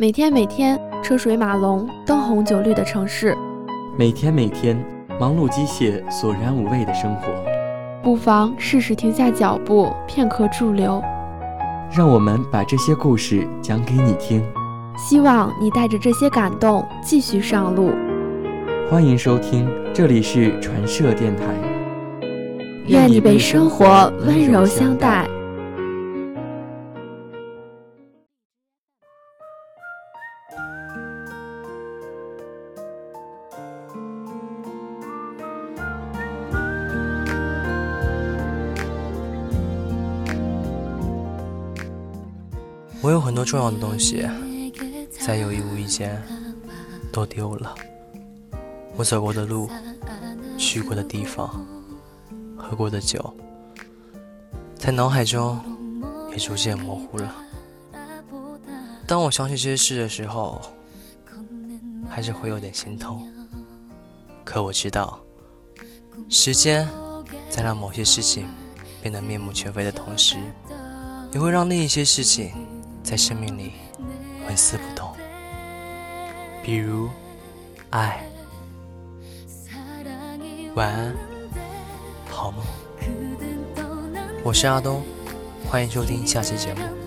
每天每天车水马龙、灯红酒绿的城市，每天每天忙碌机械、索然无味的生活，不妨适时停下脚步，片刻驻留。让我们把这些故事讲给你听，希望你带着这些感动继续上路。欢迎收听，这里是传社电台。愿你被生活温柔相待。我有很多重要的东西，在有意无意间都丢了。我走过的路，去过的地方，喝过的酒，在脑海中也逐渐模糊了。当我想起这些事的时候，还是会有点心痛。可我知道，时间在让某些事情变得面目全非的同时，也会让另一些事情。在生命里纹丝不动，比如爱。晚安，好梦。我是阿东，欢迎收听下期节目。